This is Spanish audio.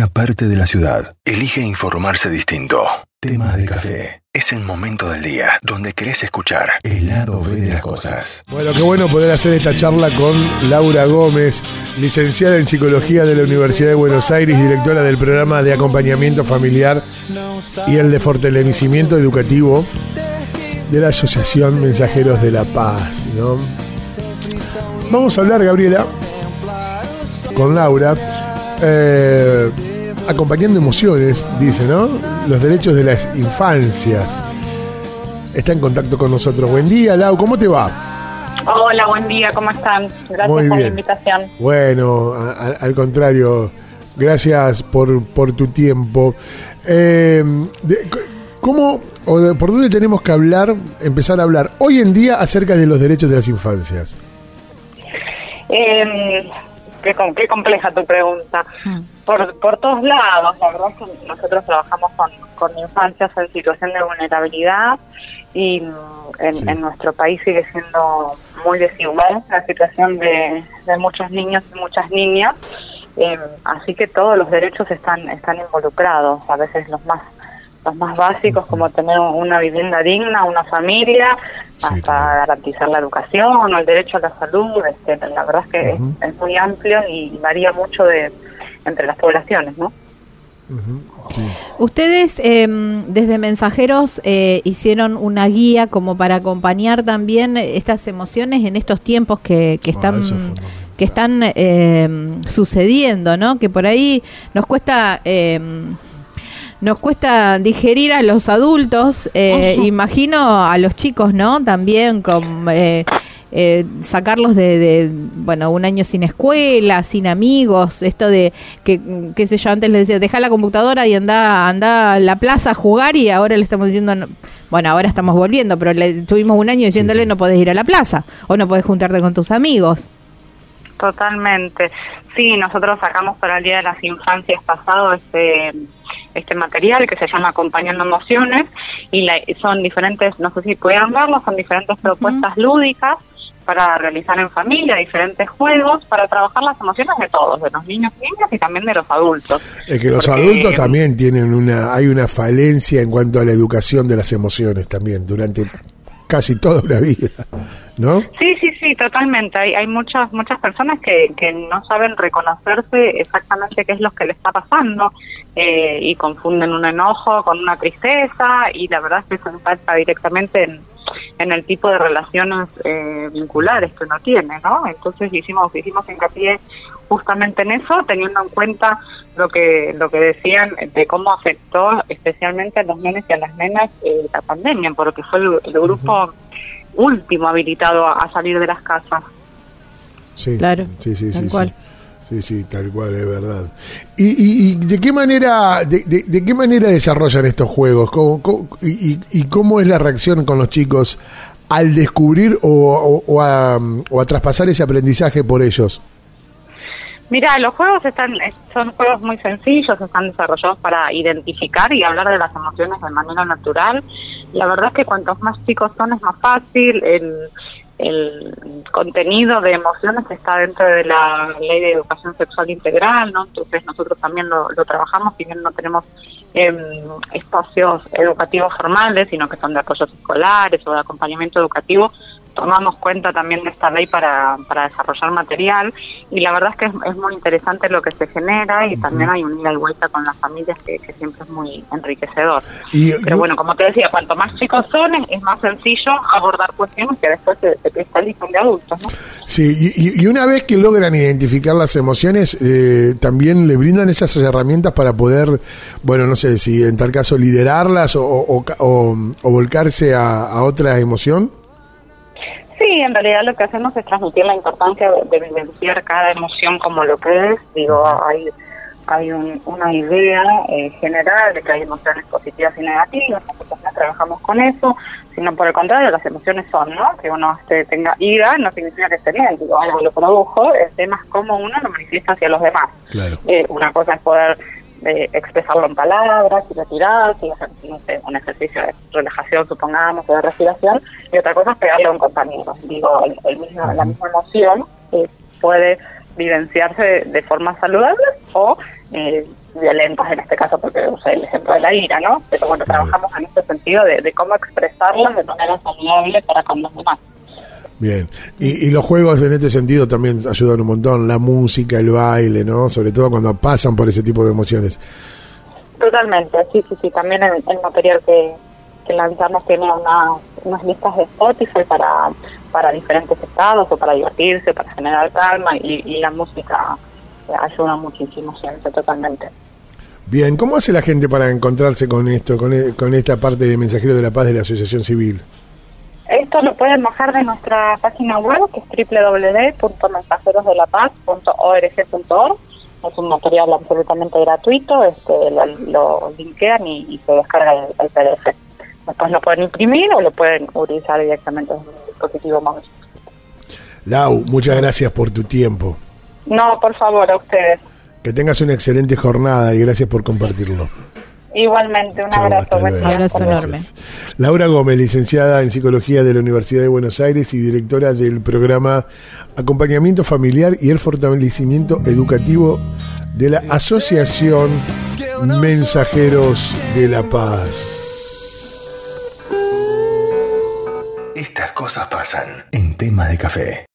una parte de la ciudad elige informarse distinto. Temas de café. Es el momento del día donde querés escuchar el lado B de las cosas. Bueno, qué bueno poder hacer esta charla con Laura Gómez, licenciada en Psicología de la Universidad de Buenos Aires, directora del programa de acompañamiento familiar y el de fortalecimiento educativo de la Asociación Mensajeros de la Paz. ¿no? Vamos a hablar, Gabriela, con Laura, eh, acompañando emociones, dice, ¿no? Los derechos de las infancias. Está en contacto con nosotros. Buen día, Lau, ¿cómo te va? Hola, buen día, ¿cómo están? Gracias Muy por la invitación. Bueno, a- a- al contrario, gracias por, por tu tiempo. Eh, de- ¿Cómo o de- por dónde tenemos que hablar, empezar a hablar hoy en día acerca de los derechos de las infancias? Eh, qué, qué compleja tu pregunta. Por, por todos lados, la verdad es que nosotros trabajamos con, con infancias en situación de vulnerabilidad y mm, en, Sí. en nuestro país sigue siendo muy desigual la situación de, de muchos niños y muchas niñas. Eh, así que todos los derechos están están involucrados, a veces los más los más básicos como tener una vivienda digna, una familia, Sí, hasta claro. garantizar la educación o el derecho a la salud. Este, la verdad es que es- es, muy amplio y varía mucho de entre las poblaciones, ¿no? Sí. Ustedes eh, desde Mensajeros eh, hicieron una guía como para acompañar también estas emociones en estos tiempos que, que Ah, están que están eh, sucediendo, ¿no? Que por ahí nos cuesta eh, nos cuesta digerir a los adultos, eh, imagino a los chicos, ¿no? También con eh, eh, sacarlos de, de, bueno, un año sin escuela, sin amigos, esto de que, qué sé yo, antes les decía, deja la computadora y anda, anda a la plaza a jugar y ahora le estamos diciendo, no- bueno, ahora estamos volviendo, pero le tuvimos un año diciéndole sí. no podés ir a la plaza o no podés juntarte con tus amigos. Totalmente. Sí, nosotros sacamos para el Día de las Infancias pasado este este material que se llama Acompañando Emociones y la- son diferentes, no sé si puedan verlo, son diferentes propuestas lúdicas para realizar en familia, diferentes juegos para trabajar las emociones de todos, de los niños y niñas y también de los adultos. Es que los Porque- adultos también tienen una, hay una falencia en cuanto a la educación de las emociones también durante casi toda una vida, ¿no? Sí, sí, sí, totalmente. Hay, hay muchas muchas personas que, que no saben reconocerse exactamente qué es lo que le está pasando eh, y confunden un enojo con una tristeza y la verdad es que eso impacta directamente en, en el tipo de relaciones eh, vinculares que uno tiene, ¿no? Entonces hicimos hicimos hincapié justamente en eso, teniendo en cuenta lo que lo que decían de cómo afectó especialmente a los nenes y a las nenas eh, la pandemia, porque fue el, el grupo último habilitado a, a salir de las casas. Sí, Claro, sí, sí, sí, cual. Sí. Sí, tal cual, es verdad. ¿Y, y, de qué manera de, qué manera desarrollan estos juegos? ¿Cómo, cómo- y, y- cómo es la reacción con los chicos al descubrir o a, o a traspasar ese aprendizaje por ellos? Mira, los juegos están eh, son juegos muy sencillos, están desarrollados para identificar y hablar de las emociones de manera natural. La verdad es que cuantos más chicos son es más fácil. El, el contenido de emociones está dentro de la ley de educación sexual integral, ¿no? Entonces nosotros también lo, trabajamos, si bien no tenemos em, espacios educativos formales, sino que son de apoyos escolares o de acompañamiento educativo, tomamos cuenta también de esta ley para, para desarrollar material y la verdad es que es, es muy interesante lo que se genera y también hay un ida y vuelta con las familias que, que siempre es muy enriquecedor. Y, Pero bueno, como te decía, cuanto más chicos son, es, es más sencillo abordar cuestiones que después se, se cristalizan de adultos, ¿no? Sí, y, y- y una vez que logran identificar las emociones, eh, también le brindan esas herramientas para poder, bueno, no sé si en tal caso liderarlas o, o- o- o volcarse a, a otra emoción. Sí, en realidad lo que hacemos es transmitir la importancia de, de vivenciar cada emoción como lo que es. Digo, hay hay un- una idea eh, general de que hay emociones positivas y negativas. Nosotros no trabajamos con eso, sino por el contrario, las emociones son, ¿no? Que uno este, tenga ira no significa que esté bien, digo, algo lo produjo. El tema es cómo uno lo manifiesta hacia los demás. Claro. Eh, una cosa es poder eh, expresarlo en palabras y retirarse, y hacer, no sé, un ejercicio de relajación, supongamos, o de respiración, y otra cosa es pegarle a un compañero. Digo, el, el mismo, la misma emoción eh, puede vivenciarse de, de forma saludable o eh, violentas en este caso, porque usé el ejemplo de la ira, ¿no? Pero bueno, trabajamos en este sentido de, de cómo expresarlas de manera saludable para con los demás. Bien. Y, y, los juegos en este sentido también ayudan un montón, la música, el baile, ¿no? Sobre todo cuando pasan por ese tipo de emociones. Totalmente, sí, sí, sí. También el, el material que, que, lanzamos tiene una, unas listas de Spotify para, para diferentes estados o para divertirse, para generar calma y, y la música ayuda muchísimo siempre, totalmente. Bien, ¿cómo hace la gente para encontrarse con esto, con, e, con esta parte de Mensajero de la Paz de la Asociación Civil? Esto lo pueden bajar de nuestra página web, que es www.mensajerosdelapaz.org.org. Es un material absolutamente gratuito, este, lo, lo linkean y, y, se descarga el, el, PDF. Después lo pueden imprimir o lo pueden utilizar directamente en un dispositivo móvil. Lau, muchas gracias por tu tiempo. No, por favor, a ustedes. Que tengas una excelente jornada y gracias por compartirlo. Igualmente, un Chau, abrazo. Un abrazo enorme. Laura Gómez, licenciada en Psicología de la Universidad de Buenos Aires y directora del programa Acompañamiento Familiar y el Fortalecimiento Educativo de la Asociación Mensajeros de la Paz. Estas cosas pasan en tema de café.